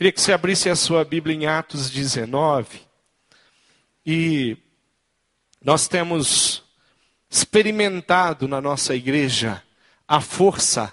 Queria que você abrisse a sua Bíblia em Atos 19. E nós temos experimentado na nossa igreja a força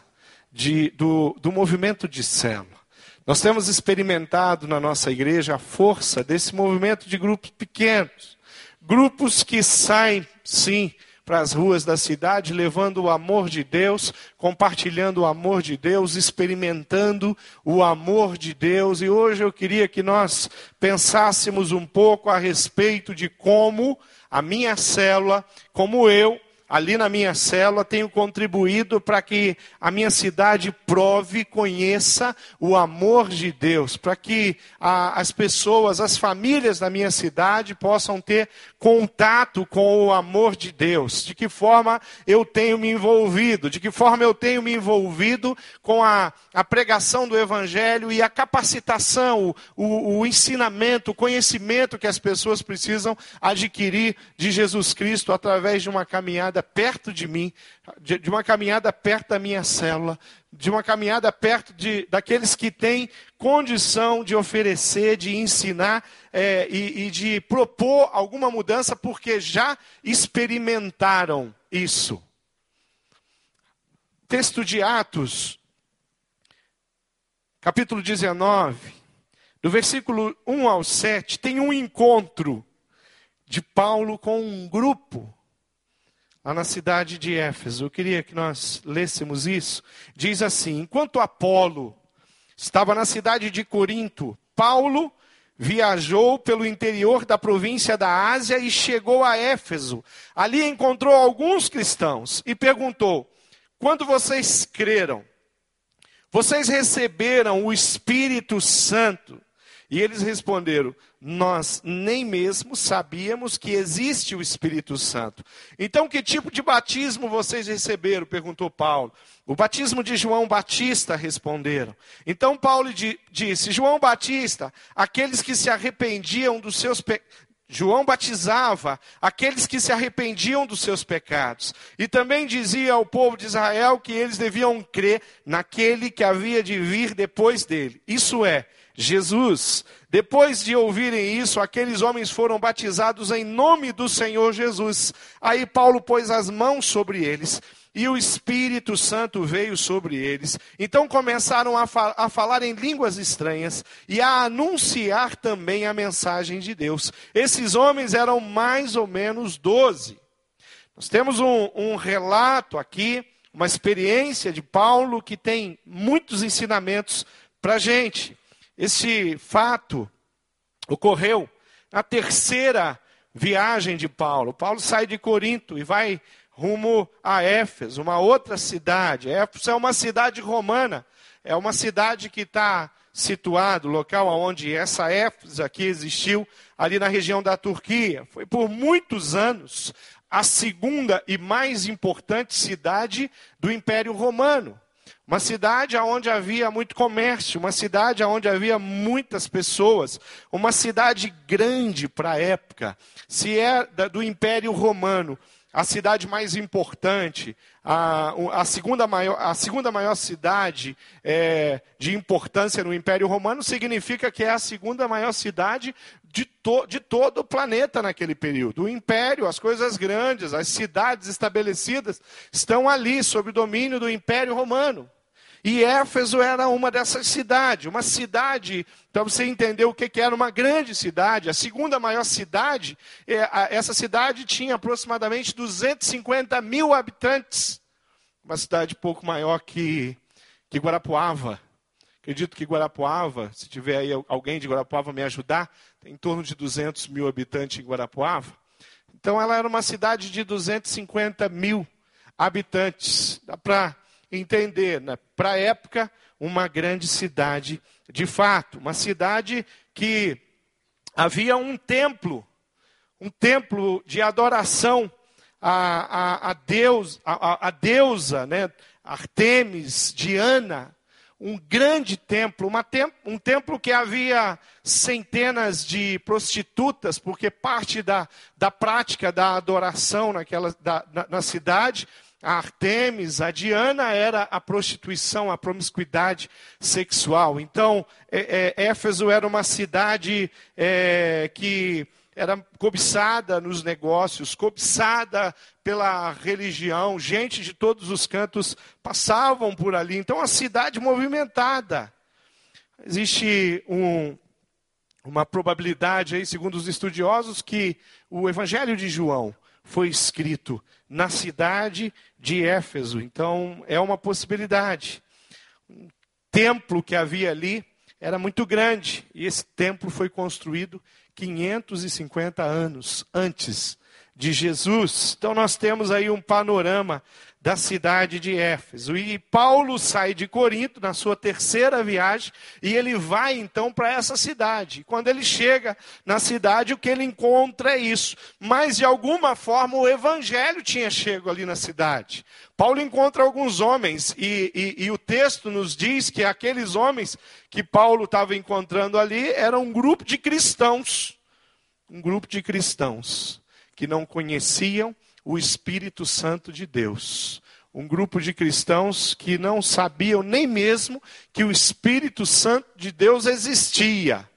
de, do, do movimento de célula. Nós temos experimentado na nossa igreja a força desse movimento de grupos pequenos. Grupos que saem, sim, para as ruas da cidade, levando o amor de Deus, compartilhando o amor de Deus, experimentando o amor de Deus. E hoje eu queria que nós pensássemos um pouco a respeito de como a minha célula, como eu, ali na minha célula, tenho contribuído para que a minha cidade prove, conheça o amor de Deus, para que a, as pessoas, as famílias da minha cidade possam ter contato com o amor de Deus. De que forma eu tenho me envolvido, de que forma eu tenho me envolvido com a, a pregação do Evangelho e a capacitação, o, o, o ensinamento, o conhecimento que as pessoas precisam adquirir de Jesus Cristo através de uma caminhada perto de mim, de, de uma caminhada perto da minha célula, de uma caminhada perto de, daqueles que têm condição de oferecer, de ensinar é, e, e de propor alguma mudança, porque já experimentaram isso. Texto de Atos, capítulo 19, do versículo 1 ao 7, tem um encontro de Paulo com um grupo lá na cidade de Éfeso. Eu queria que nós lêssemos isso. Diz assim: Enquanto Apolo estava na cidade de Corinto, Paulo viajou pelo interior da província da Ásia e chegou a Éfeso. Ali encontrou alguns cristãos e perguntou: Quando vocês creram, vocês receberam o Espírito Santo? E eles responderam: Nós nem mesmo sabíamos que existe o Espírito Santo. Então, que tipo de batismo vocês receberam? perguntou Paulo. O batismo de João Batista, responderam. Então Paulo disse: João Batista, aqueles que se arrependiam dos seus. João batizava aqueles que se arrependiam dos seus pecados. E também dizia ao povo de Israel que eles deviam crer naquele que havia de vir depois dele. Isso é, Jesus. Depois de ouvirem isso, aqueles homens foram batizados em nome do Senhor Jesus. Aí Paulo pôs as mãos sobre eles e o Espírito Santo veio sobre eles. Então começaram a, fa a, falar em línguas estranhas e a anunciar também a mensagem de Deus. Esses homens eram mais ou menos doze. Nós temos um, um relato aqui, uma experiência de Paulo que tem muitos ensinamentos para a gente. Esse fato ocorreu na terceira viagem de Paulo. Paulo sai de Corinto e vai rumo a Éfeso, uma outra cidade. Éfeso é uma cidade romana, é uma cidade que está situado, local onde essa Éfeso aqui existiu, ali na região da Turquia. Foi por muitos anos a segunda e mais importante cidade do Império Romano. Uma cidade onde havia muito comércio, uma cidade onde havia muitas pessoas, uma cidade grande para a época. Se é do Império Romano, a cidade mais importante, a, a, segunda, maior, a segunda maior cidade é, de importância no Império Romano, significa que é a segunda maior cidade de, to, de todo o planeta naquele período. O Império, as coisas grandes, as cidades estabelecidas, estão ali, sob o domínio do Império Romano. E Éfeso era uma dessas cidades, uma cidade, para você entender o que era uma grande cidade, a segunda maior cidade, é, essa cidade tinha aproximadamente 250 mil habitantes, uma cidade pouco maior que, que Guarapuava. Acredito que Guarapuava, se tiver aí alguém de Guarapuava me ajudar, tem em torno de 200 mil habitantes em Guarapuava. Então ela era uma cidade de 250 mil habitantes. Dá para entender, né? para a época, uma grande cidade de fato, uma cidade que havia um templo, um templo de adoração a, a, a Deus, a, a, deusa, né? Artemis, Diana, um grande templo, tem, um templo que havia centenas de prostitutas, porque parte da, da prática da adoração naquela, da, na, na cidade a Artemis, a Diana era a prostituição, a promiscuidade sexual. Então, é, é, Éfeso era uma cidade é, que era cobiçada nos negócios, cobiçada pela religião, gente de todos os cantos passavam por ali. Então, a cidade movimentada. Existe um, uma probabilidade aí, segundo os estudiosos, que o Evangelho de João foi escrito na cidade de Éfeso. Então, é uma possibilidade. O templo que havia ali era muito grande, e esse templo foi construído 550 anos antes de Jesus. Então, nós temos aí um panorama da cidade de Éfeso. E Paulo sai de Corinto na sua terceira viagem e ele vai então para essa cidade. Quando ele chega na cidade, o que ele encontra é isso. Mas de alguma forma o evangelho tinha chego ali na cidade. Paulo encontra alguns homens e, e, e o texto nos diz que aqueles homens que Paulo estava encontrando ali eram um grupo de cristãos. Um grupo de cristãos que não conheciam o Espírito Santo de Deus. Um grupo de cristãos que não sabiam nem mesmo que o Espírito Santo de Deus existia.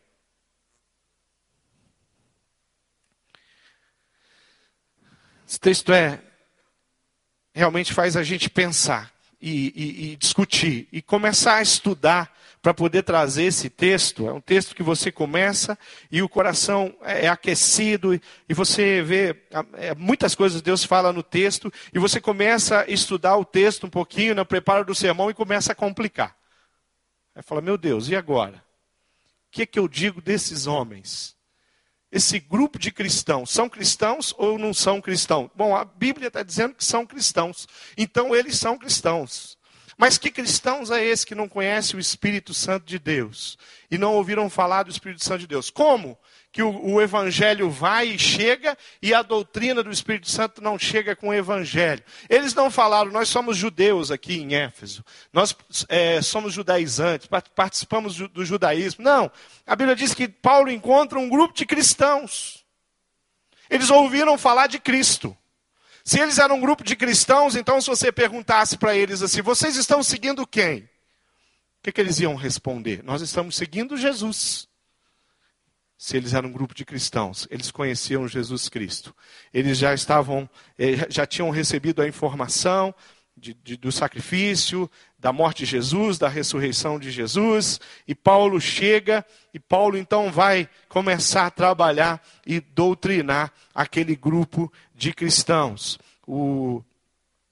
Esse texto é realmente faz a gente pensar e, e, e discutir e começar a estudar para poder trazer esse texto. É um texto que você começa e o coração é, é aquecido e você vê é, muitas coisas Deus fala no texto e você começa a estudar o texto um pouquinho no preparo do sermão e começa a complicar. Aí fala, meu Deus, e agora? O que, é que eu digo desses homens? Esse grupo de cristãos, são cristãos ou não são cristãos? Bom, a Bíblia está dizendo que são cristãos, então eles são cristãos. Mas que cristãos é esse que não conhece o Espírito Santo de Deus e não ouviram falar do Espírito Santo de Deus? Como que o, o, Evangelho vai e chega e a doutrina do Espírito Santo não chega com o Evangelho? Eles não falaram, nós somos judeus aqui em Éfeso, nós é, somos judaizantes, participamos do, judaísmo. Não, a Bíblia diz que Paulo encontra um grupo de cristãos. Eles ouviram falar de Cristo. Se eles eram um grupo de cristãos, então se você perguntasse para eles assim, vocês estão seguindo quem? O que, que, eles iam responder? Nós estamos seguindo Jesus. Se eles eram um grupo de cristãos, eles conheciam Jesus Cristo. Eles já estavam, eh, já tinham recebido a informação de, de, do sacrifício, da morte de Jesus, da ressurreição de Jesus. E Paulo chega, e Paulo então vai começar a trabalhar e doutrinar aquele grupo de cristãos. O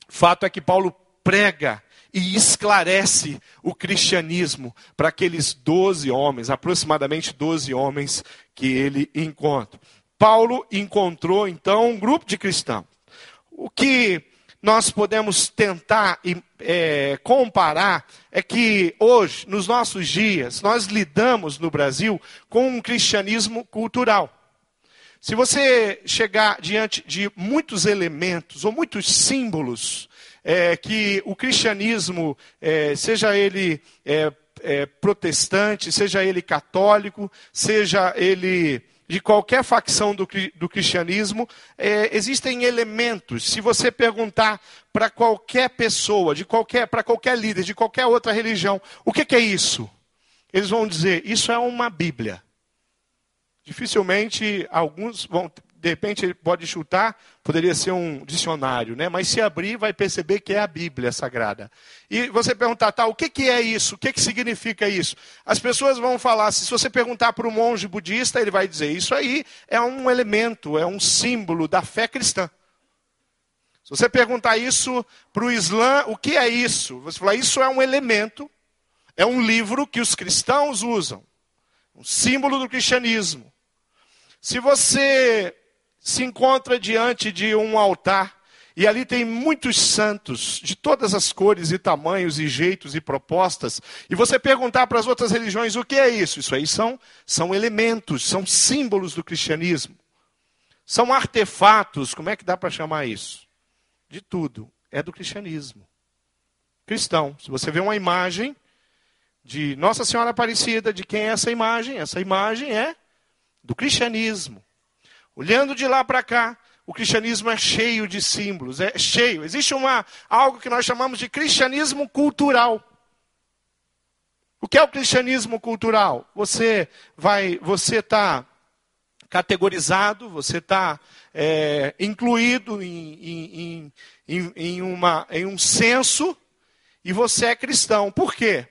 fato é que Paulo prega e esclarece o cristianismo para aqueles doze homens, aproximadamente doze homens que ele encontra. Paulo encontrou então um grupo de cristãos. O que nós podemos tentar é, comparar é que hoje, nos nossos dias, nós lidamos no Brasil com um cristianismo cultural. Se você chegar diante de muitos elementos ou muitos símbolos é, que o cristianismo, é, seja ele é, é protestante, seja ele católico, seja ele de qualquer facção do, do cristianismo, é, existem elementos. Se você perguntar para qualquer pessoa, de qualquer, para qualquer líder, de qualquer outra religião, o que, que é isso? Eles vão dizer: isso é uma Bíblia. Dificilmente alguns vão de repente ele pode chutar, poderia ser um dicionário, né? mas se abrir, vai perceber que é a Bíblia Sagrada. E você perguntar, tá, o que, que é isso? O que, que significa isso? As pessoas vão falar, se você perguntar para um monge budista, ele vai dizer, isso aí é um elemento, é um símbolo da fé cristã. Se você perguntar isso para o Islã, o que é isso? Você falar, isso é um elemento, é um livro que os cristãos usam, um símbolo do cristianismo. Se você se encontra diante de um altar e ali tem muitos santos de todas as cores e tamanhos e jeitos e propostas. E você perguntar para as outras religiões o que é isso? Isso aí são, são elementos, são símbolos do cristianismo. São artefatos, como é que dá para chamar isso? De tudo. É do cristianismo. Cristão. Se você vê uma imagem de Nossa Senhora Aparecida, de quem é essa imagem? Essa imagem é do cristianismo. Olhando de lá para cá, o cristianismo é cheio de símbolos, é cheio. Existe uma, algo que nós chamamos de cristianismo cultural. O que é o cristianismo cultural? Você vai, você está categorizado, você está é, incluído em, em, em, uma, em um censo e você é cristão. Por quê?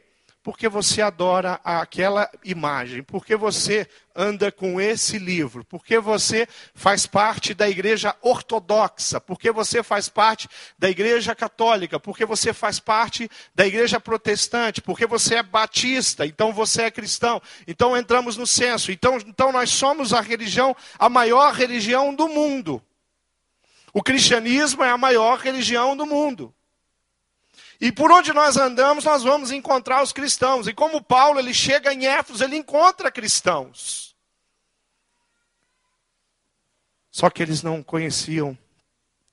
Porque você adora aquela imagem, porque você anda com esse livro, porque você faz parte da igreja ortodoxa, porque você faz parte da igreja católica, porque você faz parte da igreja protestante, porque você é batista, então você é cristão. Então entramos no censo. Então, então nós somos a religião, a maior religião do mundo. O cristianismo é a maior religião do mundo. E por onde nós andamos, nós vamos encontrar os cristãos. E como Paulo, ele chega em Éfeso, ele encontra cristãos. Só que eles não conheciam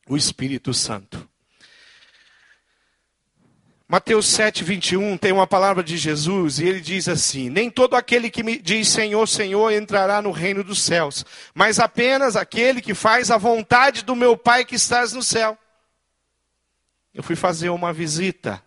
o Espírito Santo. Mateus 7, 21 tem uma palavra de Jesus e ele diz assim: Nem todo aquele que me diz Senhor, Senhor entrará no reino dos céus, mas apenas aquele que faz a vontade do meu Pai que estás no céu eu fui fazer uma visita.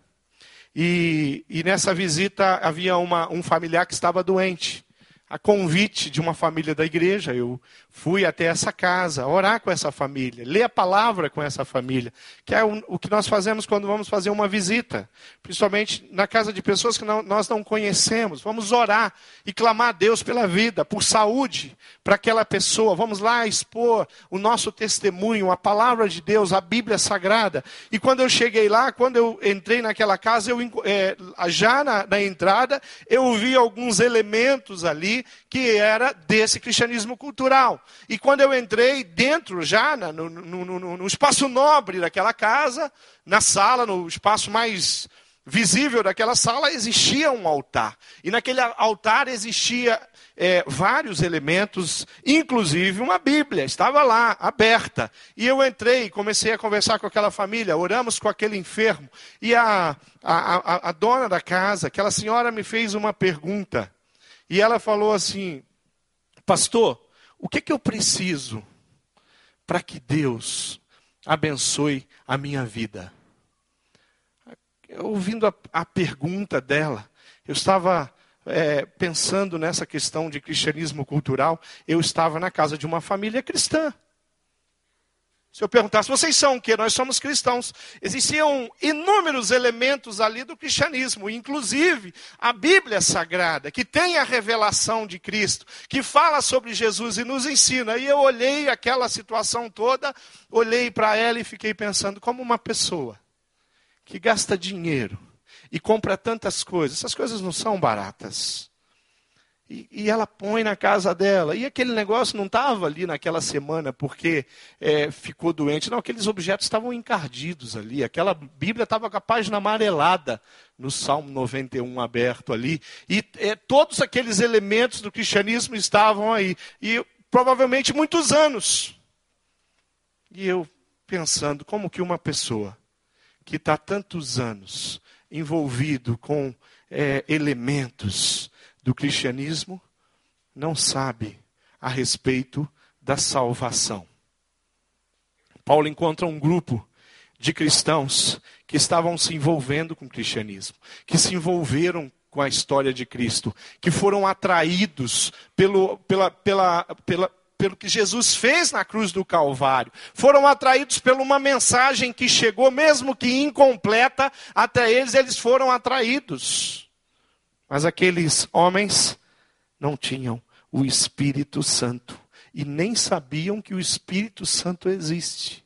E, e nessa visita havia uma, um familiar que estava doente a convite de uma família da igreja, eu fui até essa casa, orar com essa família, ler a palavra com essa família, que é o, que nós fazemos quando vamos fazer uma visita, principalmente na casa de pessoas que não, nós não conhecemos. Vamos orar e clamar a Deus pela vida, por saúde para aquela pessoa. Vamos lá expor o nosso testemunho, a palavra de Deus, a Bíblia Sagrada. E quando eu cheguei lá, quando eu entrei naquela casa, eu, é, já na, na entrada, eu vi alguns elementos ali que era desse cristianismo cultural. E quando eu entrei dentro, já no, no, no, no espaço nobre daquela casa, na sala, no espaço mais visível daquela sala, existia um altar. E naquele altar existia é, vários elementos, inclusive uma Bíblia, estava lá, aberta. E eu entrei e comecei a conversar com aquela família, oramos com aquele enfermo. E a, a, a, a dona da casa, aquela senhora me fez uma pergunta. E ela falou assim: Pastor, o que, que eu preciso para que Deus abençoe a minha vida? Ouvindo a, a pergunta dela, eu estava é, pensando nessa questão de cristianismo cultural, eu estava na casa de uma família cristã. Se eu perguntasse, vocês são o quê? Nós somos cristãos. Existiam inúmeros elementos ali do cristianismo, inclusive a Bíblia Sagrada, que tem a revelação de Cristo, que fala sobre Jesus e nos ensina. E eu olhei aquela situação toda, olhei para ela e fiquei pensando, como uma pessoa que gasta dinheiro e compra tantas coisas, essas coisas não são baratas. E, e, ela põe na casa dela. E aquele negócio não estava ali naquela semana porque é, ficou doente. Não, aqueles objetos estavam encardidos ali. Aquela Bíblia estava com a página amarelada no Salmo 91 aberto ali. E é, todos aqueles elementos do cristianismo estavam aí. E provavelmente muitos anos. E eu pensando, como que uma pessoa que está tantos anos envolvido com é, elementos do cristianismo não sabe a respeito da salvação. Paulo encontra um grupo de cristãos que estavam se envolvendo com o cristianismo, que se envolveram com a história de Cristo, que foram atraídos pelo, pela, pela, pela, pelo que Jesus fez na cruz do Calvário. Foram atraídos por uma mensagem que chegou, mesmo que incompleta, até eles, eles foram atraídos. Mas aqueles homens não tinham o Espírito Santo e nem sabiam que o Espírito Santo existe.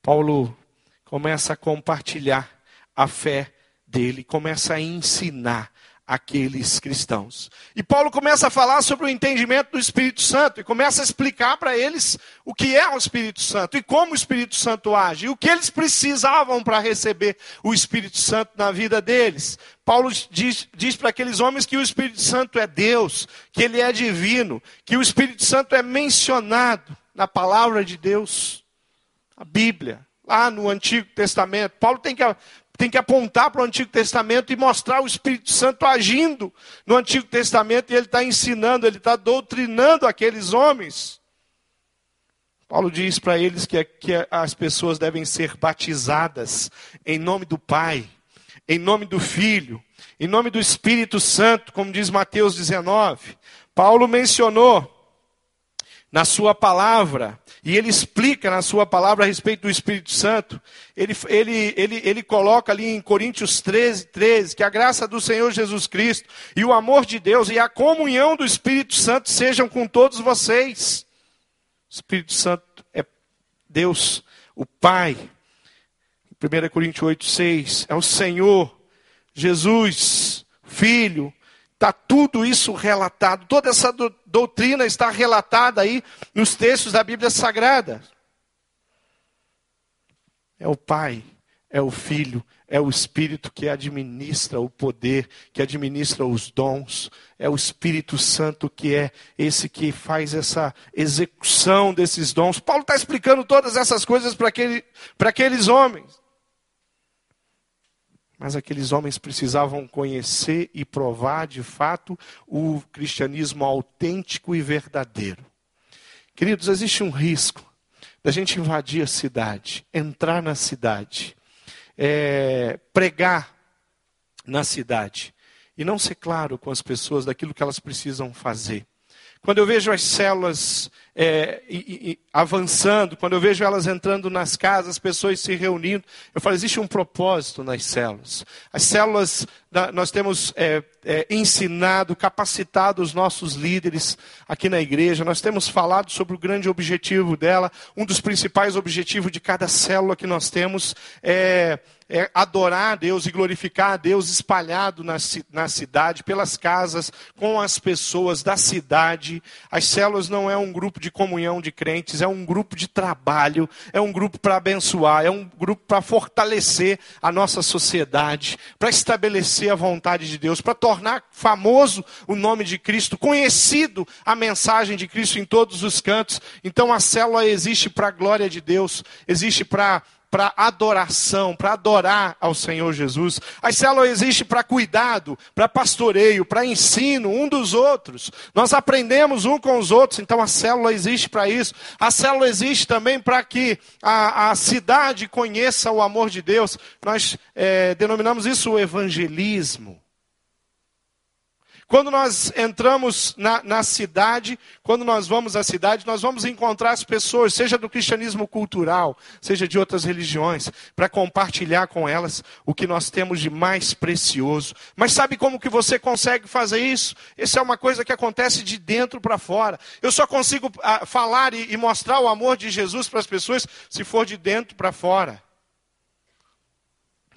Paulo começa a compartilhar a fé dele, começa a ensinar aqueles cristãos. E Paulo começa a falar sobre o entendimento do Espírito Santo e começa a explicar para eles o que é o Espírito Santo e como o Espírito Santo age, e o que eles precisavam para receber o Espírito Santo na vida deles. Paulo diz, diz para aqueles homens que o Espírito Santo é Deus, que ele é divino, que o Espírito Santo é mencionado na palavra de Deus, a Bíblia, lá no Antigo Testamento. Paulo tem que tem que apontar para o Antigo Testamento e mostrar o Espírito Santo agindo no Antigo Testamento e ele está ensinando, ele está doutrinando aqueles homens. Paulo diz para eles que, que as pessoas devem ser batizadas em nome do Pai, em nome do Filho, em nome do Espírito Santo, como diz Mateus 19. Paulo mencionou na sua palavra, e ele explica na sua palavra a respeito do Espírito Santo, ele, ele, ele, ele coloca ali em Coríntios 13, 13, que a graça do Senhor Jesus Cristo e o amor de Deus e a comunhão do Espírito Santo sejam com todos vocês. O Espírito Santo é Deus, o Pai. 1 Coríntios 8, 6, é o Senhor, Jesus, Filho, Está tudo isso relatado, toda essa do, doutrina está relatada aí nos textos da Bíblia Sagrada. É o Pai, é o Filho, é o Espírito que administra o poder, que administra os dons, é o Espírito Santo que é esse que faz essa execução desses dons. Paulo está explicando todas essas coisas para aquele, aqueles homens. Mas aqueles homens precisavam conhecer e provar de fato o cristianismo autêntico e verdadeiro. Queridos, existe um risco da gente invadir a cidade, entrar na cidade, é, pregar na cidade e não ser claro com as pessoas daquilo que elas precisam fazer. Quando eu vejo as células é, e, e, avançando, quando eu vejo elas entrando nas casas, pessoas se reunindo, eu falo, existe um propósito nas células. As células, nós temos é, é, ensinado, capacitado os nossos líderes aqui na igreja, nós temos falado sobre o grande objetivo dela. Um dos principais objetivos de cada célula que nós temos é é adorar a Deus e glorificar a Deus espalhado na, na cidade, pelas casas, com as pessoas da cidade. As células não é um grupo de comunhão de crentes, é um grupo de trabalho, é um grupo para abençoar, é um grupo para fortalecer a nossa sociedade, para estabelecer a vontade de Deus, para tornar famoso o nome de Cristo, conhecido a mensagem de Cristo em todos os cantos. Então a célula existe para a glória de Deus, existe para para adoração, para adorar ao Senhor Jesus. A célula existe para cuidado, para pastoreio, para ensino um dos outros. Nós aprendemos um com os outros, então a célula existe para isso. A célula existe também para que a, a, cidade conheça o amor de Deus. Nós é, denominamos isso o evangelismo. Quando nós entramos na, na, cidade, quando nós vamos à cidade, nós vamos encontrar as pessoas, seja do cristianismo cultural, seja de outras religiões, para compartilhar com elas o que nós temos de mais precioso. Mas sabe como que você consegue fazer isso? Isso é uma coisa que acontece de dentro para fora. Eu só consigo ah, falar e, e mostrar o amor de Jesus para as pessoas se for de dentro para fora.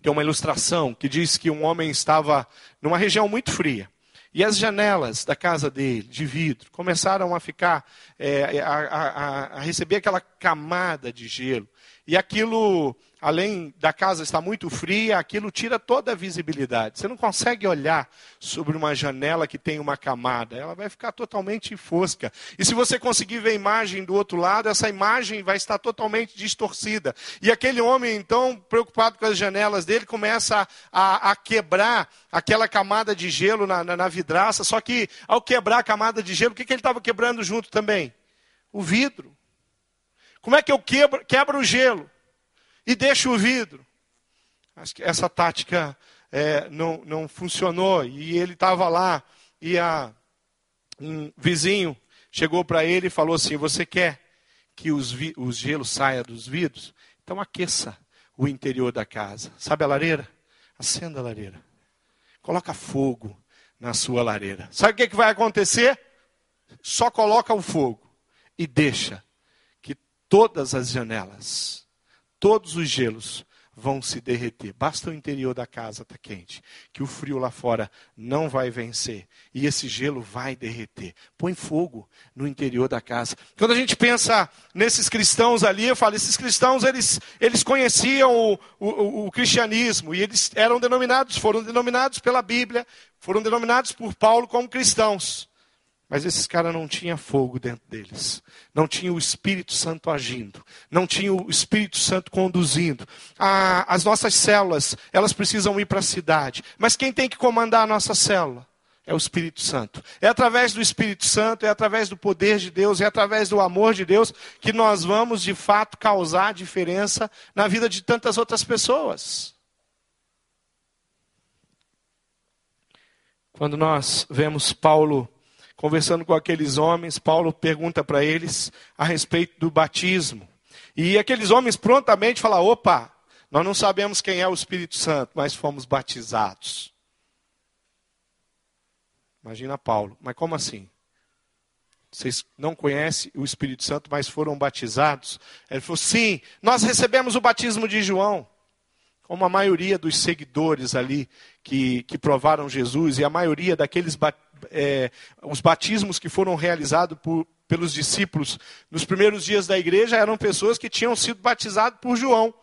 Tem uma ilustração que diz que um homem estava numa região muito fria. E as janelas da casa dele, de vidro, começaram a ficar, é, a, a, a, receber aquela camada de gelo. E aquilo, além da casa estar muito fria, aquilo tira toda a visibilidade. Você não consegue olhar sobre uma janela que tem uma camada, ela vai ficar totalmente fosca. E se você conseguir ver a imagem do outro lado, essa imagem vai estar totalmente distorcida. E aquele homem, então, preocupado com as janelas dele, começa a, a, quebrar aquela camada de gelo na, na, na, vidraça. Só que, ao quebrar a camada de gelo, o que, que ele estava quebrando junto também? O vidro. Como é que eu quebro, quebro o gelo e deixo o vidro? Acho que essa tática é, não, não funcionou. E ele estava lá e a, um vizinho chegou para ele e falou assim: Você quer que os, os gelos saiam dos vidros? Então aqueça o interior da casa. Sabe a lareira? Acenda a lareira. Coloca fogo na sua lareira. Sabe o que, que vai acontecer? Só coloca o fogo e deixa todas as janelas, todos os gelos vão se derreter. Basta o interior da casa estar tá quente, que o frio lá fora não vai vencer e esse gelo vai derreter. Põe fogo no interior da casa. Quando a gente pensa nesses cristãos ali, eu falo, esses cristãos eles, eles conheciam o, o, o cristianismo e eles eram denominados, foram denominados pela Bíblia, foram denominados por Paulo como cristãos. Mas esses caras não tinham fogo dentro deles. Não tinha o Espírito Santo agindo. Não tinha o Espírito Santo conduzindo. Ah, as nossas células, elas precisam ir para a cidade. Mas quem tem que comandar a nossa célula? É o Espírito Santo. É através do Espírito Santo, é através do poder de Deus, é através do amor de Deus que nós vamos, de fato, causar diferença na vida de tantas outras pessoas. Quando nós vemos Paulo conversando com aqueles homens, Paulo pergunta para eles a respeito do batismo. E aqueles homens prontamente falam: opa, nós não sabemos quem é o Espírito Santo, mas fomos batizados. Imagina Paulo, mas como assim? Vocês não conhecem o Espírito Santo, mas foram batizados? Ele falou: sim, nós recebemos o batismo de João como a maioria dos seguidores ali que, que provaram Jesus e a maioria daqueles é, os batismos que foram realizados por, pelos discípulos nos primeiros dias da igreja eram pessoas que tinham sido batizadas por João.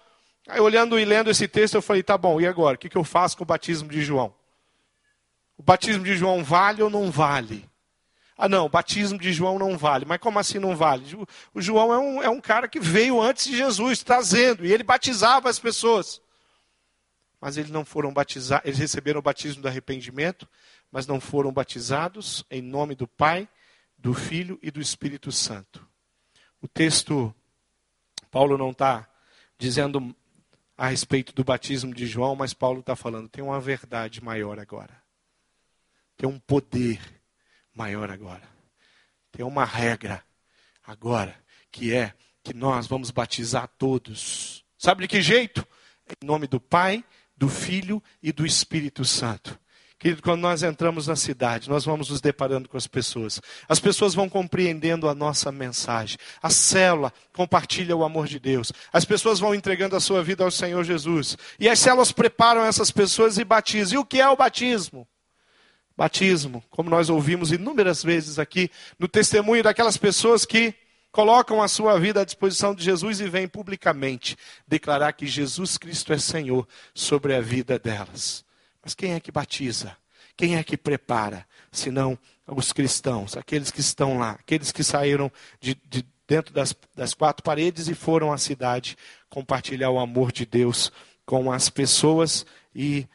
Aí olhando e lendo esse texto eu falei, tá bom, e agora? O que, que eu faço com o batismo de João? O batismo de João vale ou não vale? Ah, não, o batismo de João não vale. Mas como assim não vale? O João é um, é um cara que veio antes de Jesus, trazendo, e ele batizava as pessoas mas eles não foram batizados, eles receberam o batismo do arrependimento, mas não foram batizados em nome do Pai, do Filho e do Espírito Santo. O texto, Paulo não está dizendo a respeito do batismo de João, mas Paulo está falando, tem uma verdade maior agora. Tem um poder maior agora. Tem uma regra agora, que é que nós vamos batizar todos. Sabe de que jeito? Em nome do Pai, do Filho e do Espírito Santo. Querido, quando nós entramos na cidade, nós vamos nos deparando com as pessoas. As pessoas vão compreendendo a nossa mensagem. A célula compartilha o amor de Deus. As pessoas vão entregando a sua vida ao Senhor Jesus. E as células preparam essas pessoas e batizam. E o que é o batismo? Batismo, como nós ouvimos inúmeras vezes aqui, no testemunho daquelas pessoas que colocam a sua vida à disposição de Jesus e vêm publicamente declarar que Jesus Cristo é Senhor sobre a vida delas. Mas quem é que batiza? Quem é que prepara? Senão os cristãos, aqueles que estão lá, aqueles que saíram de, de dentro das, das quatro paredes e foram à cidade compartilhar o amor de Deus com as pessoas e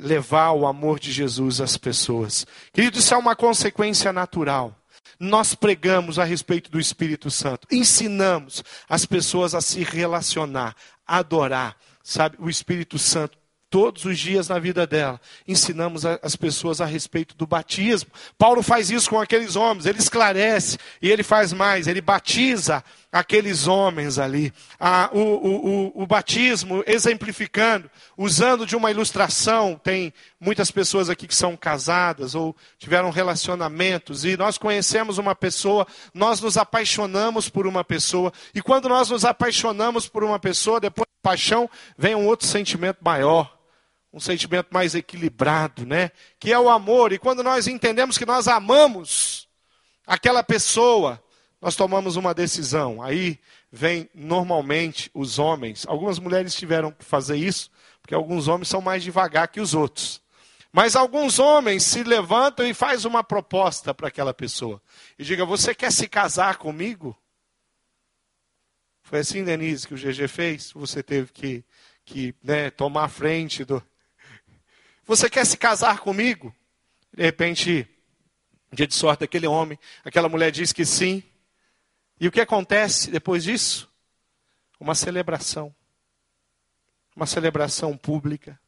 levar o amor de Jesus às pessoas. Querido, isso é uma consequência natural nós pregamos a respeito do Espírito Santo, ensinamos as pessoas a se relacionar, a adorar, sabe, o Espírito Santo todos os dias na vida dela. Ensinamos as pessoas a respeito do batismo. Paulo faz isso com aqueles homens, ele esclarece e ele faz mais, ele batiza aqueles homens ali. Ah, o, o, o, o, batismo, exemplificando, usando de uma ilustração, tem muitas pessoas aqui que são casadas ou tiveram relacionamentos, e nós conhecemos uma pessoa, nós nos apaixonamos por uma pessoa, e quando nós nos apaixonamos por uma pessoa, depois paixão, vem um outro sentimento maior. Um sentimento mais equilibrado, né? Que é o amor. E quando nós entendemos que nós amamos aquela pessoa, nós tomamos uma decisão. Aí vem normalmente os homens. Algumas mulheres tiveram que fazer isso, porque alguns homens são mais devagar que os outros. Mas alguns homens se levantam e faz uma proposta para aquela pessoa. E diga: "Você quer se casar comigo?" Foi assim, Denise, que o GG fez. Você teve que, que né, tomar a frente do. Você quer se casar comigo? De repente, dia de sorte daquele homem, aquela mulher diz que sim. E o que acontece depois disso? Uma celebração. Uma celebração pública,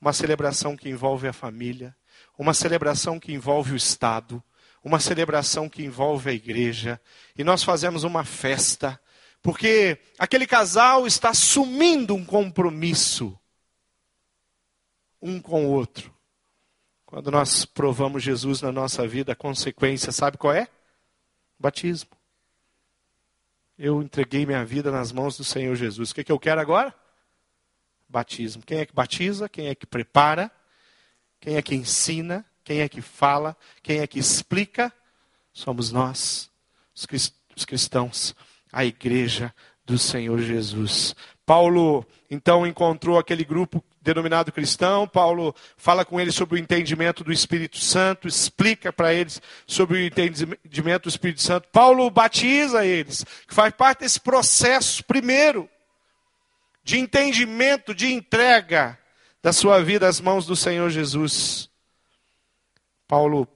uma celebração que envolve a família, uma celebração que envolve o Estado, uma celebração que envolve a igreja. E nós fazemos uma festa, porque aquele casal está assumindo um compromisso um com o outro. Quando nós provamos Jesus na nossa vida, a consequência, sabe qual é? Batismo. Eu entreguei minha vida nas mãos do Senhor Jesus. O que, que eu quero agora? Batismo. Quem é que batiza? Quem é que prepara? Quem é que ensina? Quem é que fala? Quem é que explica? Somos nós, os cristãos, a igreja do Senhor Jesus. Paulo então encontrou aquele grupo denominado cristão. Paulo fala com eles sobre o entendimento do Espírito Santo, explica para eles sobre o entendimento do Espírito Santo. Paulo batiza eles, que faz parte desse processo primeiro de entendimento, de entrega da sua vida às mãos do Senhor Jesus. Paulo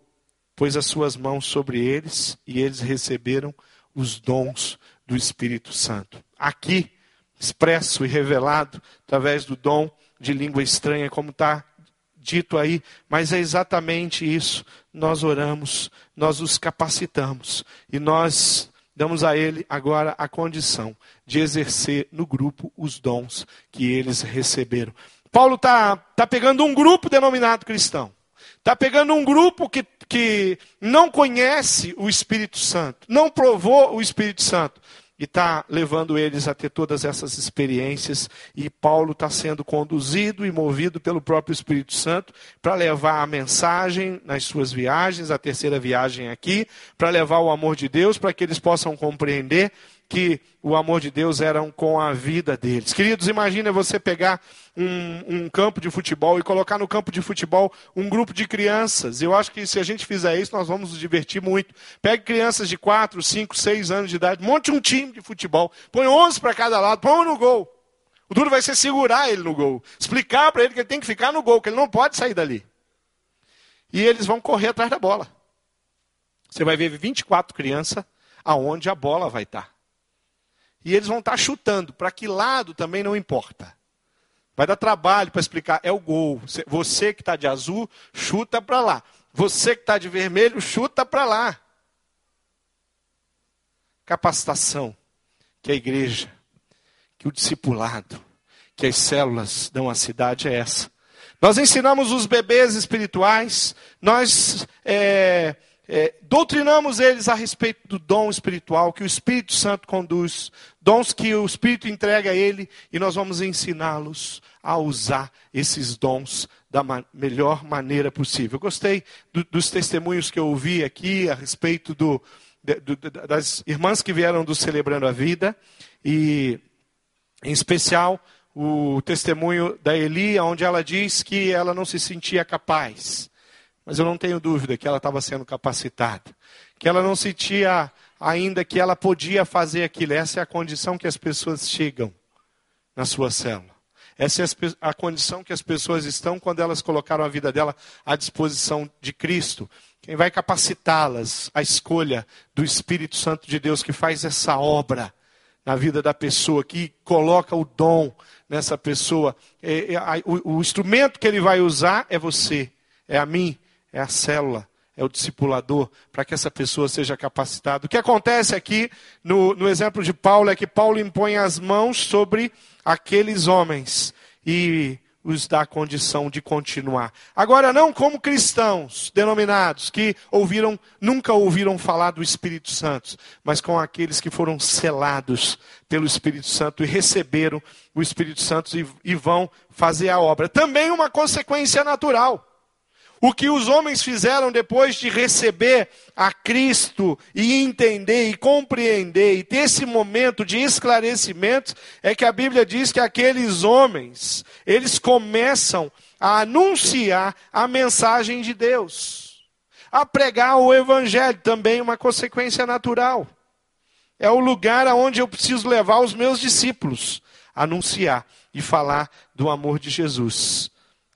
pôs as suas mãos sobre eles e eles receberam os dons do Espírito Santo. Aqui, expresso e revelado através do dom de língua estranha, como está dito aí, mas é exatamente isso. Nós oramos, nós os capacitamos e nós damos a ele agora a condição de exercer no grupo os dons que eles receberam. Paulo está tá pegando um grupo denominado cristão, está pegando um grupo que, que não conhece o Espírito Santo, não provou o Espírito Santo, e está levando eles a ter todas essas experiências. E Paulo está sendo conduzido e movido pelo próprio Espírito Santo para levar a mensagem nas suas viagens, a terceira viagem aqui, para levar o amor de Deus, para que eles possam compreender que o amor de Deus era com a vida deles. Queridos, imagine você pegar um, um, campo de futebol e colocar no campo de futebol um grupo de crianças. Eu acho que se a gente fizer isso, nós vamos nos divertir muito. Pegue crianças de 4, 5, 6 anos de idade, monte um time de futebol, põe 11 para cada lado, põe um no gol. O duro vai ser segurar ele no gol, explicar para ele que ele tem que ficar no gol, que ele não pode sair dali. E eles vão correr atrás da bola. Você vai ver 24 crianças aonde a bola vai estar. E eles vão estar chutando. Para que lado também não importa. Vai dar trabalho para explicar. É o gol. Você que está de azul, chuta para lá. Você que está de vermelho, chuta para lá. Capacitação que a igreja, que o discipulado, que as células dão à cidade é essa. Nós ensinamos os bebês espirituais, nós é, é, doutrinamos eles a respeito do dom espiritual que o Espírito Santo conduz, dons que o Espírito entrega a ele, e nós vamos ensiná-los a usar esses dons da ma melhor maneira possível. Eu gostei do, dos testemunhos que eu ouvi aqui a respeito do, do, das irmãs que vieram do Celebrando a Vida, e em especial o testemunho da Eli, onde ela diz que ela não se sentia capaz mas eu não tenho dúvida que ela estava sendo capacitada, que ela não sentia ainda que ela podia fazer aquilo. Essa é a condição que as pessoas chegam na sua célula. Essa é a condição que as pessoas estão quando elas colocaram a vida dela à disposição de Cristo. Quem vai capacitá-las, a escolha do Espírito Santo de Deus que faz essa obra na vida da pessoa, que coloca o dom nessa pessoa. É, é, o, o instrumento que ele vai usar é você, é a mim, é a célula, é o discipulador, para que essa pessoa seja capacitada. O que acontece aqui, no, no exemplo de Paulo, é que Paulo impõe as mãos sobre aqueles homens e os dá a condição de continuar. Agora, não como cristãos denominados, que ouviram, nunca ouviram falar do Espírito Santo, mas com aqueles que foram selados pelo Espírito Santo e receberam o Espírito Santo e, e vão fazer a obra. Também uma consequência natural. O que os homens fizeram depois de receber a Cristo e entender e compreender e ter esse momento de esclarecimento é que a Bíblia diz que aqueles homens, eles começam a anunciar a mensagem de Deus, a pregar o evangelho, também uma consequência natural. É o lugar aonde eu preciso levar os meus discípulos, anunciar e falar do amor de Jesus,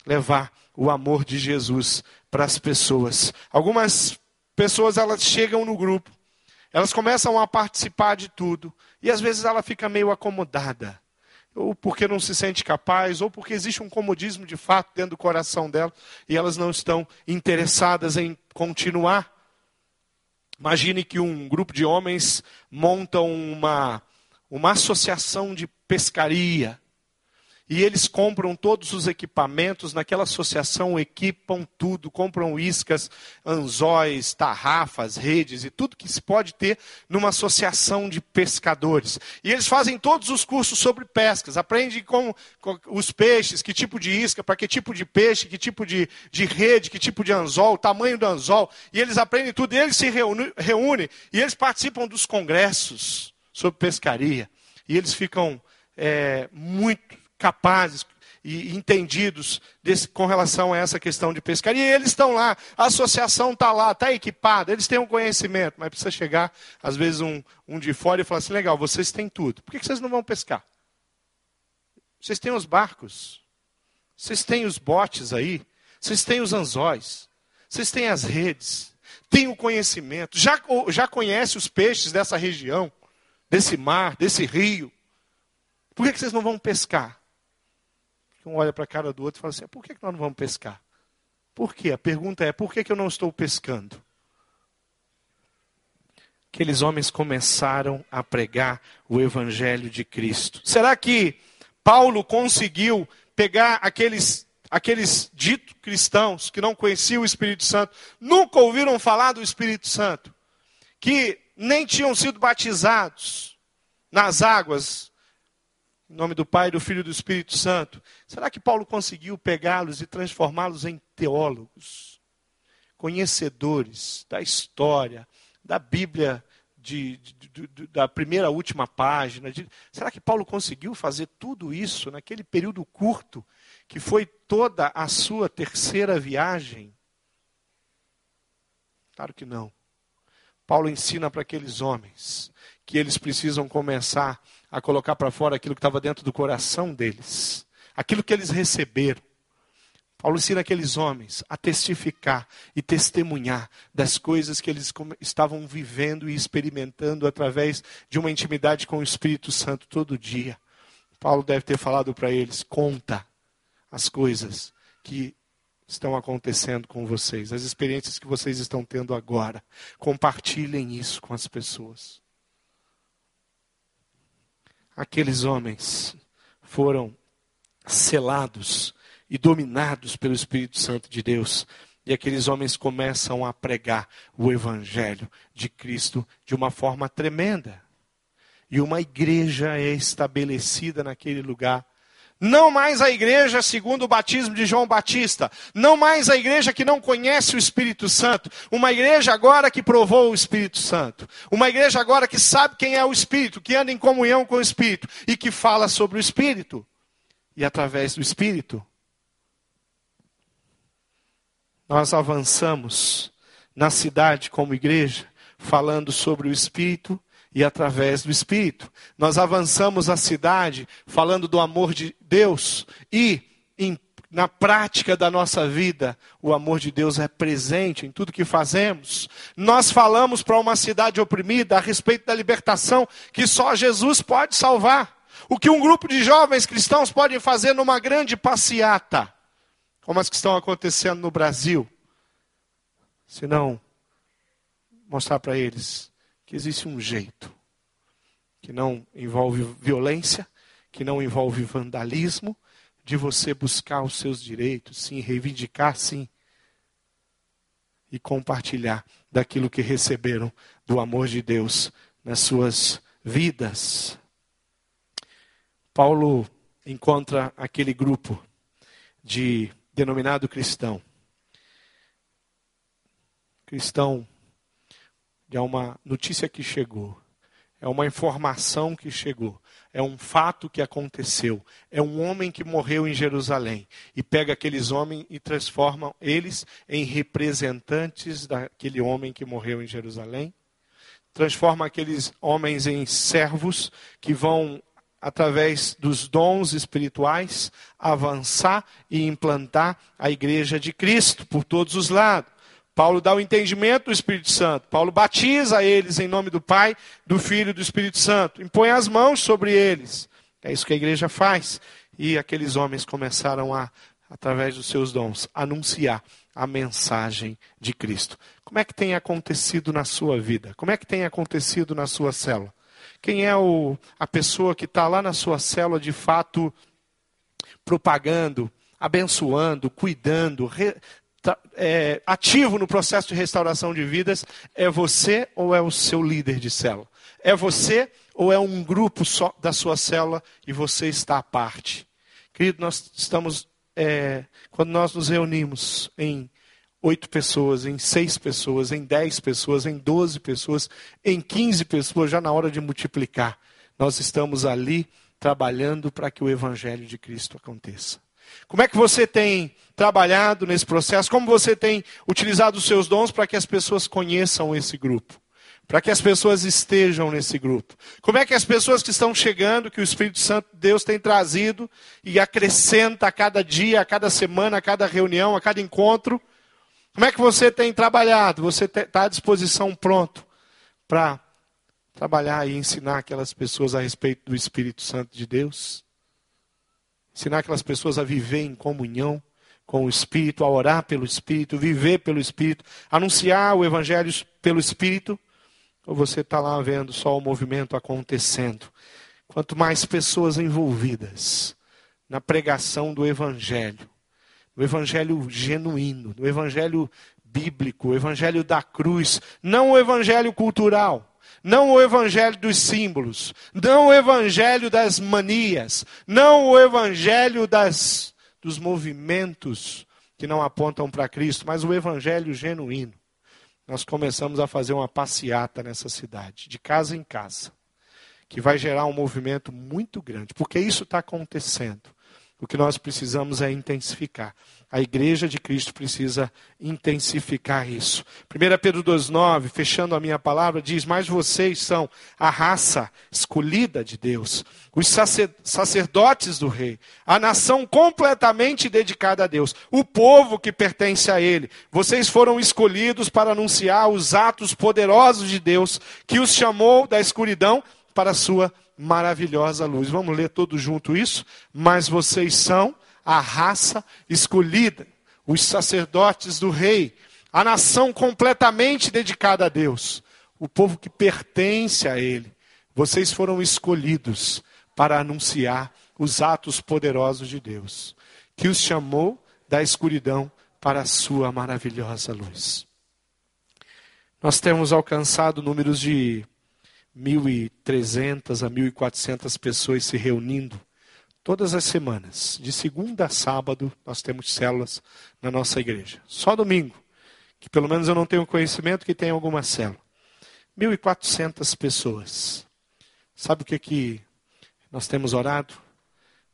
levar o amor de Jesus para as pessoas. Algumas pessoas elas chegam no grupo, elas começam a participar de tudo e às vezes ela fica meio acomodada, ou porque não se sente capaz, ou porque existe um comodismo de fato dentro do coração dela e elas não estão interessadas em continuar. Imagine que um grupo de homens montam uma uma associação de pescaria e eles compram todos os equipamentos, naquela associação equipam tudo, compram iscas, anzóis, tarrafas, redes e tudo que se pode ter numa associação de pescadores. E eles fazem todos os cursos sobre pescas, aprendem com, com os peixes, que tipo de isca, para que tipo de peixe, que tipo de, de rede, que tipo de anzol, o tamanho do anzol. E eles aprendem tudo, e eles se reúnem, e eles participam dos congressos sobre pescaria. E eles ficam é, muito capazes. e entendidos desse, com relação a essa questão de pescar. E eles estão lá, a associação está lá, está equipada, eles têm um conhecimento, mas precisa chegar, às vezes, um, um de fora e falar assim: legal, vocês têm tudo, por que vocês não vão pescar? Vocês têm os barcos, vocês têm os botes aí, vocês têm os anzóis, vocês têm as redes, têm o conhecimento, já, já conhece os peixes dessa região, desse mar, desse rio. Por que vocês não vão pescar? Um olha para a cara do outro e fala assim: por que, que nós não vamos pescar? Por quê? A pergunta é: por que, que eu não estou pescando? Aqueles homens começaram a pregar o evangelho de Cristo. Será que Paulo conseguiu pegar aqueles aqueles ditos cristãos que não conheciam o Espírito Santo, nunca ouviram falar do Espírito Santo, que nem tinham sido batizados nas águas, em nome do Pai, do Filho e do Espírito Santo. Será que Paulo conseguiu pegá-los e transformá-los em teólogos, conhecedores da história, da Bíblia de, de, de, da primeira à última página. será que Paulo conseguiu fazer tudo isso naquele período curto que foi toda a sua terceira viagem? Claro que não. Paulo ensina para aqueles homens que eles precisam começar a colocar para fora aquilo que estava dentro do coração deles, aquilo que eles receberam. Paulo ensina aqueles homens a testificar e testemunhar das coisas que eles estavam vivendo e experimentando através de uma intimidade com o Espírito Santo todo dia. Paulo deve ter falado para eles: conta, as coisas que estão acontecendo com vocês, as experiências que vocês estão tendo agora. Compartilhem isso com as pessoas. Aqueles homens foram selados e dominados pelo Espírito Santo de Deus. E aqueles homens começam a pregar o Evangelho de Cristo de uma forma tremenda. E uma igreja é estabelecida naquele lugar não mais a igreja segundo o batismo de João Batista. Não mais a igreja que não conhece o Espírito Santo. Uma igreja agora que provou o Espírito Santo. Uma igreja agora que sabe quem é o Espírito, que anda em comunhão com o Espírito e que fala sobre o Espírito. E através do Espírito, nós avançamos na cidade como igreja, falando sobre o Espírito e através do Espírito. Nós avançamos a cidade falando do amor de Deus e em, na prática da nossa vida, o amor de Deus é presente em tudo que fazemos. Nós falamos para uma cidade oprimida a respeito da libertação que só Jesus pode salvar. O que um grupo de jovens cristãos pode fazer numa grande passeata, como as que estão acontecendo no Brasil, se não mostrar para eles que existe um jeito que não envolve violência, que não envolve vandalismo, de você buscar os seus direitos, sim, reivindicar, sim, e compartilhar daquilo que receberam do amor de Deus nas suas vidas. Paulo encontra aquele grupo de denominado cristão. Cristão é uma notícia que chegou, é uma informação que chegou, é um fato que aconteceu, é um homem que morreu em Jerusalém e pega aqueles homens e transforma eles em representantes daquele homem que morreu em Jerusalém, transforma aqueles homens em servos que vão através dos dons espirituais avançar e implantar a igreja de Cristo por todos os lados. Paulo dá o entendimento do Espírito Santo. Paulo batiza eles em nome do Pai, do Filho e do Espírito Santo. Impõe as mãos sobre eles. É isso que a igreja faz. E aqueles homens começaram a, através dos seus dons, anunciar a mensagem de Cristo. Como é que tem acontecido na sua vida? Como é que tem acontecido na sua célula? Quem é o, a pessoa que está lá na sua célula de fato propagando, abençoando, cuidando, re, É, ativo no processo de restauração de vidas é você ou é o seu líder de célula? É você ou é um grupo só da sua célula e você está à parte? Querido, nós estamos, é, quando nós nos reunimos em oito pessoas, em seis pessoas, em dez pessoas, em doze pessoas, em quinze pessoas, já na hora de multiplicar, nós estamos ali trabalhando para que o Evangelho de Cristo aconteça. Como é que você tem trabalhado nesse processo? Como você tem utilizado os seus dons para que as pessoas conheçam esse grupo? Para que as pessoas estejam nesse grupo? Como é que as pessoas que estão chegando, que o Espírito Santo de Deus tem trazido e acrescenta a cada dia, a cada semana, a cada reunião, a cada encontro, como é que você tem trabalhado? Você está à disposição pronto para trabalhar e ensinar aquelas pessoas a respeito do Espírito Santo de Deus? Ensinar aquelas pessoas a viver em comunhão com o Espírito, a orar pelo Espírito, viver pelo Espírito, anunciar o Evangelho pelo Espírito? Ou você está lá vendo só o movimento acontecendo? Quanto mais pessoas envolvidas na pregação do Evangelho, no Evangelho genuíno, no Evangelho bíblico, o Evangelho da cruz, não o Evangelho cultural não o evangelho dos símbolos, não o evangelho das manias, não o evangelho das, dos movimentos que não apontam para Cristo, mas o evangelho genuíno. Nós começamos a fazer uma passeata nessa cidade, de casa em casa, que vai gerar um movimento muito grande, porque isso está acontecendo. O que nós precisamos é intensificar. A igreja de Cristo precisa intensificar isso. 1 Pedro 2,9, fechando a minha palavra, diz: Mas vocês são a raça escolhida de Deus, os sacerdotes do Rei, a nação completamente dedicada a Deus, o povo que pertence a Ele. Vocês foram escolhidos para anunciar os atos poderosos de Deus, que os chamou da escuridão para a sua maravilhosa luz. Vamos ler todo junto isso? Mas vocês são a raça escolhida, os sacerdotes do rei, a nação completamente dedicada a Deus, o povo que pertence a Ele. Vocês foram escolhidos para anunciar os atos poderosos de Deus, que os chamou da escuridão para a sua maravilhosa luz. Nós temos alcançado números de 1.300 a 1.400 pessoas se reunindo Todas as semanas, de segunda a sábado, nós temos células na nossa igreja. Só domingo, que pelo menos eu não tenho conhecimento que tem alguma célula. 1.400 pessoas. Sabe o que, que nós temos orado?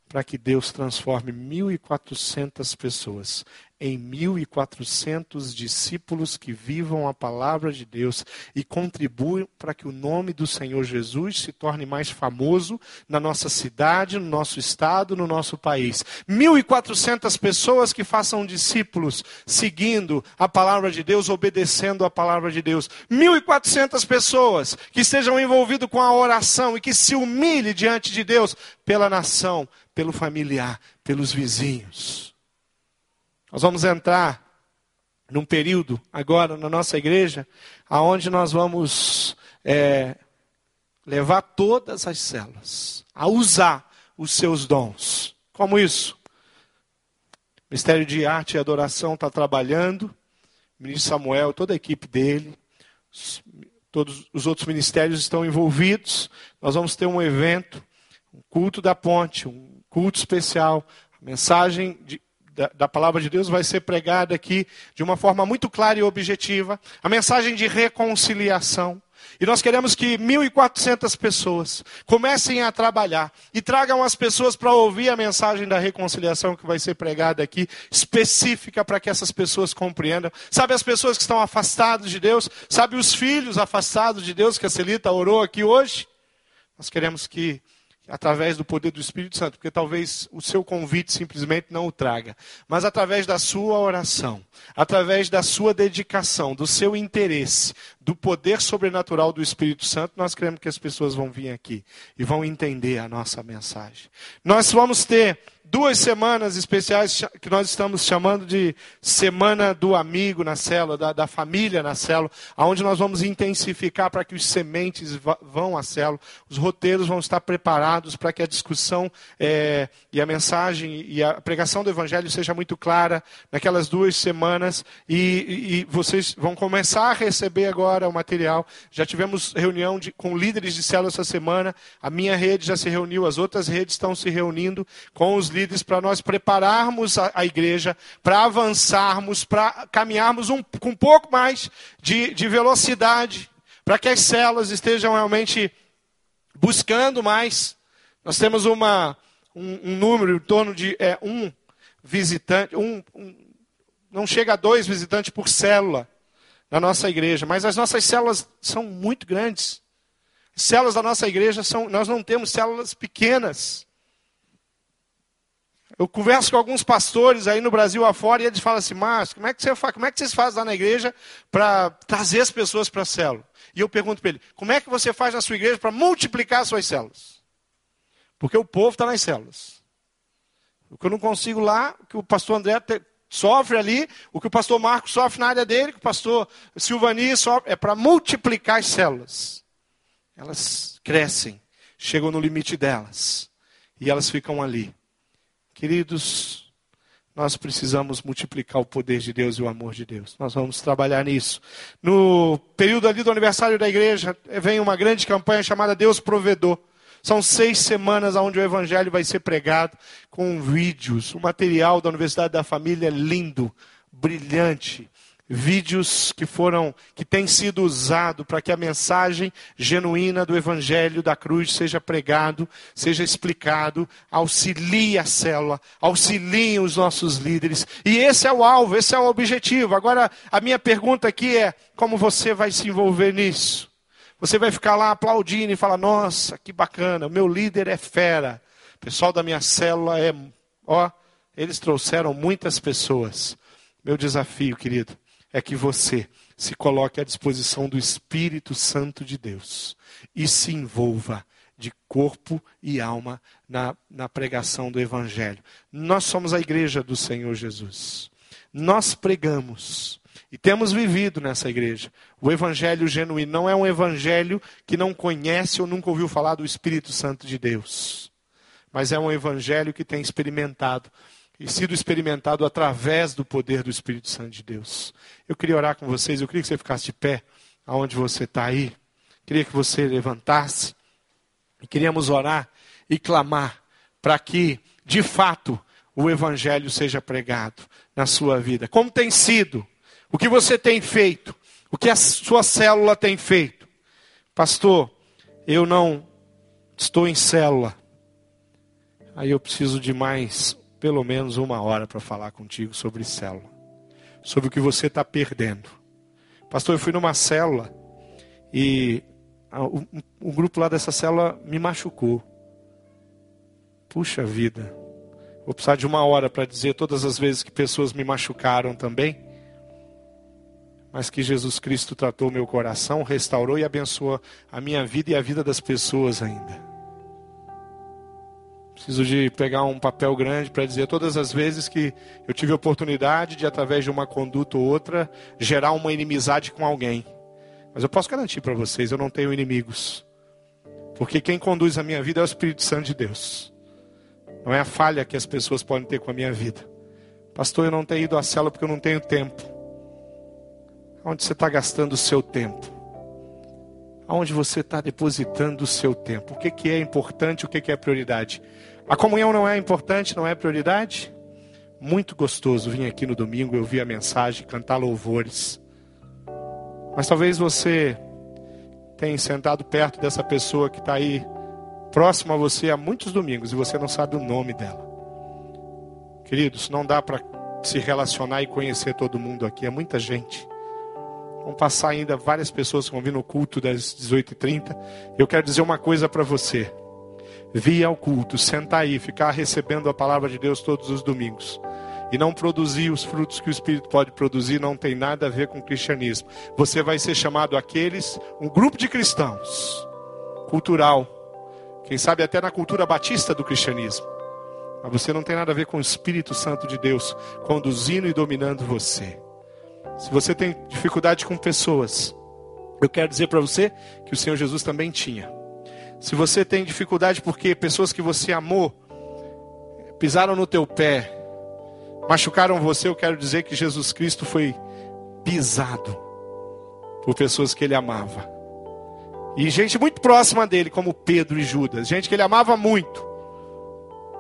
Para que Deus transforme 1.400 pessoas em 1.400 discípulos que vivam a palavra de Deus e contribuam para que o nome do Senhor Jesus se torne mais famoso na nossa cidade, no nosso estado, no nosso país. 1.400 pessoas que façam discípulos seguindo a palavra de Deus, obedecendo a palavra de Deus. 1.400 pessoas que estejam envolvidas com a oração e que se humilhem diante de Deus pela nação, pelo familiar, pelos vizinhos. Nós vamos entrar num período agora na nossa igreja, aonde nós vamos é, levar todas as células a usar os seus dons. Como isso? O Ministério de Arte e Adoração está trabalhando, o ministro Samuel, toda a equipe dele, todos os outros ministérios estão envolvidos. Nós vamos ter um evento, um culto da ponte, um culto especial, mensagem de, da, da, palavra de Deus vai ser pregada aqui de uma forma muito clara e objetiva. A mensagem de reconciliação. E nós queremos que 1.400 pessoas comecem a trabalhar e tragam as pessoas para ouvir a mensagem da reconciliação que vai ser pregada aqui, específica para que essas pessoas compreendam. Sabe as pessoas que estão afastadas de Deus? Sabe os filhos afastados de Deus que a Celita orou aqui hoje? Nós queremos que através do poder do Espírito Santo, porque talvez o seu convite simplesmente não o traga, mas através da sua oração, através da sua dedicação, do seu interesse, do poder sobrenatural do Espírito Santo, nós queremos que as pessoas vão vir aqui e vão entender a nossa mensagem. Nós vamos ter duas semanas especiais que nós estamos chamando de Semana do Amigo na célula, da, da família na célula, onde nós vamos intensificar para que os sementes vão à célula, os roteiros vão estar preparados para que a discussão é, e a mensagem e a pregação do Evangelho seja muito clara naquelas duas semanas e, e vocês vão começar a receber agora o material. Já tivemos reunião de, com líderes de célula essa semana, a minha rede já se reuniu, as outras redes estão se reunindo com os líderes para nós prepararmos a, a igreja, para avançarmos, para caminharmos um, com um pouco mais de, de velocidade, para que as células estejam realmente buscando mais. Nós temos uma, um, um número em torno de é, um visitante, um, um, não chega a dois visitantes por célula na nossa igreja, mas as nossas células são muito grandes. Células da nossa igreja são, nós não temos células pequenas. Eu converso com alguns pastores aí no Brasil afora e eles falam assim, Márcio, como é que você como é que vocês fazem lá na igreja para trazer as pessoas para a célula? E eu pergunto para ele, como é que você faz na sua igreja para multiplicar as suas células? Porque o povo está nas células. O que eu não consigo lá, o que o pastor André te, sofre ali, o que o pastor Marcos sofre na área dele, o que o pastor Silvani sofre, é para multiplicar as células. Elas crescem, chegam no limite delas, e elas ficam ali. Queridos, nós precisamos multiplicar o poder de Deus e o amor de Deus. Nós vamos trabalhar nisso. No período ali do aniversário da igreja, vem uma grande campanha chamada Deus Provedor. São seis semanas onde o Evangelho vai ser pregado com vídeos, o material da Universidade da Família é lindo, brilhante vídeos que foram que têm sido usados para que a mensagem genuína do evangelho da cruz seja pregado, seja explicado, auxilie a célula, auxiliem os nossos líderes. E esse é o alvo, esse é o objetivo. Agora, a minha pergunta aqui é: como você vai se envolver nisso? Você vai ficar lá aplaudindo e falar: "Nossa, que bacana, o meu líder é fera. O pessoal da minha célula é, ó, eles trouxeram muitas pessoas." Meu desafio, querido, é que você se coloque à disposição do Espírito Santo de Deus e se envolva de corpo e alma na, na pregação do Evangelho. Nós somos a igreja do Senhor Jesus. Nós pregamos e temos vivido nessa igreja. O Evangelho genuíno não é um Evangelho que não conhece ou nunca ouviu falar do Espírito Santo de Deus, mas é um Evangelho que tem experimentado e sido experimentado através do poder do Espírito Santo de Deus. Eu queria orar com vocês, eu queria que você ficasse de pé aonde você está aí. Queria que você levantasse. E queríamos orar e clamar para que, de fato, o Evangelho seja pregado na sua vida. Como tem sido? O que você tem feito? O que a sua célula tem feito? Pastor, eu não estou em célula. Aí eu preciso de mais pelo menos uma hora para falar contigo sobre célula, sobre o que você está perdendo. Pastor, eu fui numa célula e o, grupo lá dessa célula me machucou. Puxa vida, vou precisar de uma hora para dizer todas as vezes que pessoas me machucaram também, mas que Jesus Cristo tratou meu coração, restaurou e abençoou a minha vida e a vida das pessoas ainda. Preciso de pegar um papel grande para dizer todas as vezes que eu tive oportunidade de, através de uma conduta ou outra, gerar uma inimizade com alguém. Mas eu posso garantir para vocês, eu não tenho inimigos. Porque quem conduz a minha vida é o Espírito Santo de Deus. Não é a falha que as pessoas podem ter com a minha vida. Pastor, eu não tenho ido à cela porque eu não tenho tempo. Onde você está gastando o seu tempo? Aonde você está depositando o seu tempo? O que, que é importante, o que, que é prioridade? A comunhão não é importante, não é prioridade? Muito gostoso vir aqui no domingo, eu ouvir a mensagem, cantar louvores. Mas talvez você tenha sentado perto dessa pessoa que está aí próximo a você há muitos domingos e você não sabe o nome dela. Queridos, não dá para se relacionar e conhecer todo mundo aqui, é muita gente. Vão passar ainda várias pessoas que vão vir no culto das 18h30. Eu quero dizer uma coisa para você vir ao culto, sentar aí, ficar recebendo a palavra de Deus todos os domingos e não produzir os frutos que o Espírito pode produzir, não tem nada a ver com o cristianismo. Você vai ser chamado aqueles, um grupo de cristãos, cultural, quem sabe até na cultura batista do cristianismo. Mas você não tem nada a ver com o Espírito Santo de Deus conduzindo e dominando você. Se você tem dificuldade com pessoas, eu quero dizer para você que o Senhor Jesus também tinha. Se você tem dificuldade porque pessoas que você amou pisaram no teu pé, machucaram você, eu quero dizer que Jesus Cristo foi pisado por pessoas que ele amava. E gente muito próxima dele, como Pedro e Judas, gente que ele amava muito,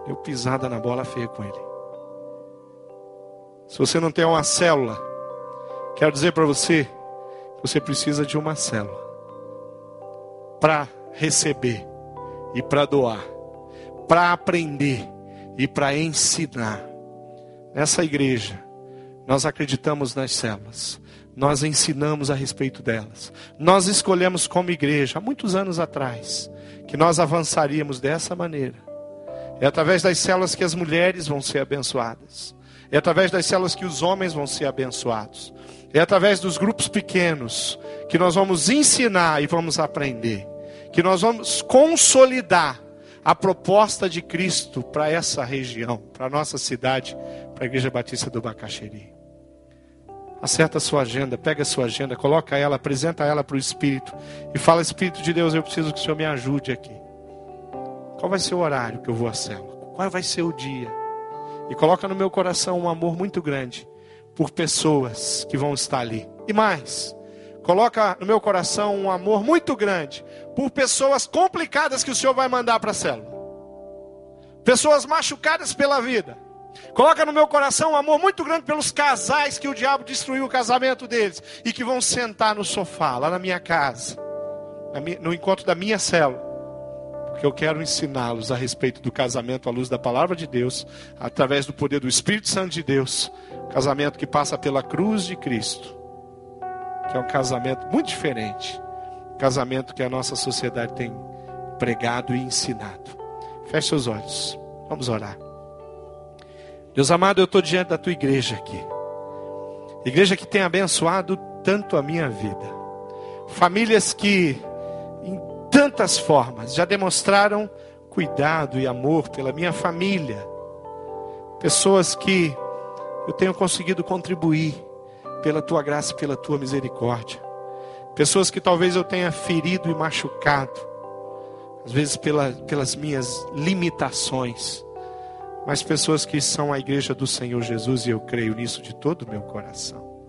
deu pisada na bola feia com ele. Se você não tem uma célula, quero dizer para você, você precisa de uma célula para receber e para doar, para aprender e para ensinar. nessa igreja, nós acreditamos nas células, nós ensinamos a respeito delas. Nós escolhemos como igreja, há muitos anos atrás, que nós avançaríamos dessa maneira. É através das células que as mulheres vão ser abençoadas. É através das células que os homens vão ser abençoados. É através dos grupos pequenos que nós vamos ensinar e vamos aprender. Que nós vamos consolidar a proposta de Cristo para essa região, para a nossa cidade, para a Igreja Batista do Bacaxeri. Acerta a sua agenda, pega a sua agenda, coloca ela, apresenta ela para o Espírito e fala: Espírito de Deus, eu preciso que o Senhor me ajude aqui. Qual vai ser o horário que eu vou à célula? Qual vai ser o dia? E coloca no meu coração um amor muito grande por pessoas que vão estar ali. E mais, coloca no meu coração um amor muito grande por pessoas complicadas que o Senhor vai mandar para a célula. Pessoas machucadas pela vida. Coloca no meu coração um amor muito grande pelos casais que o diabo destruiu o casamento deles e que vão sentar no sofá, lá na minha casa, no encontro da minha célula. Porque eu quero ensiná-los a respeito do casamento à luz da palavra de Deus, através do poder do Espírito Santo de Deus. Casamento que passa pela cruz de Cristo, que é um casamento muito diferente casamento que a nossa sociedade tem pregado e ensinado. Feche seus olhos, vamos orar. Deus amado, eu estou diante da tua igreja aqui, igreja que tem abençoado tanto a minha vida, famílias que, tantas formas, já demonstraram cuidado e amor pela minha família, pessoas que eu tenho conseguido contribuir pela tua graça e pela tua misericórdia. Pessoas que talvez eu tenha ferido e machucado, às vezes pela, pelas minhas limitações, mas pessoas que são a igreja do Senhor Jesus e eu creio nisso de todo o meu coração.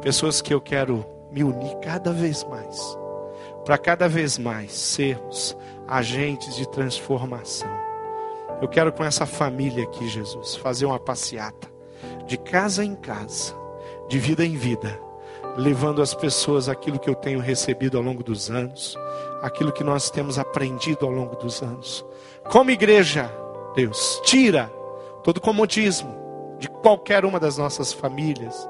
Pessoas que eu quero me unir cada vez mais, para cada vez mais sermos agentes de transformação. Eu quero com essa família aqui, Jesus, fazer uma passeata de casa em casa, de vida em vida levando às pessoas aquilo que eu tenho recebido ao longo dos anos, aquilo que nós temos aprendido ao longo dos anos. Como igreja, Deus, tira todo comodismo de qualquer uma das nossas famílias,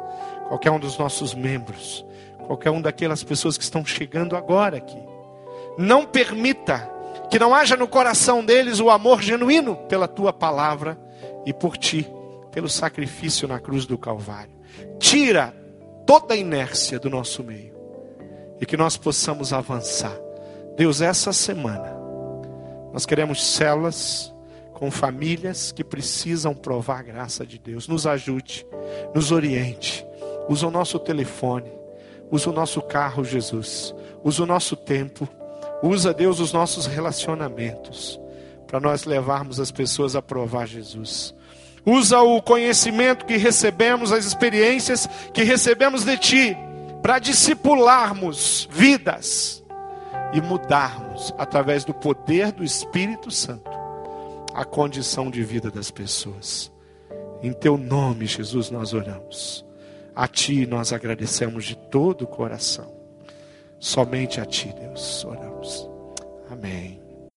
qualquer um dos nossos membros, qualquer um daquelas pessoas que estão chegando agora aqui. Não permita que não haja no coração deles o amor genuíno pela tua palavra e por ti, pelo sacrifício na cruz do Calvário. Tira toda a inércia do nosso meio e que nós possamos avançar. Deus, essa semana nós queremos células com famílias que precisam provar a graça de Deus. Nos ajude, nos oriente. Usa o nosso telefone, usa o nosso carro, Jesus. Usa o nosso tempo. Usa, Deus, os nossos relacionamentos para nós levarmos as pessoas a provar Jesus usa o conhecimento que recebemos, as experiências que recebemos de Ti, para discipularmos vidas e mudarmos, através do poder do Espírito Santo, a condição de vida das pessoas. Em Teu nome, Jesus, nós oramos. A Ti nós agradecemos de todo o coração. Somente a Ti, Deus, oramos. Amém.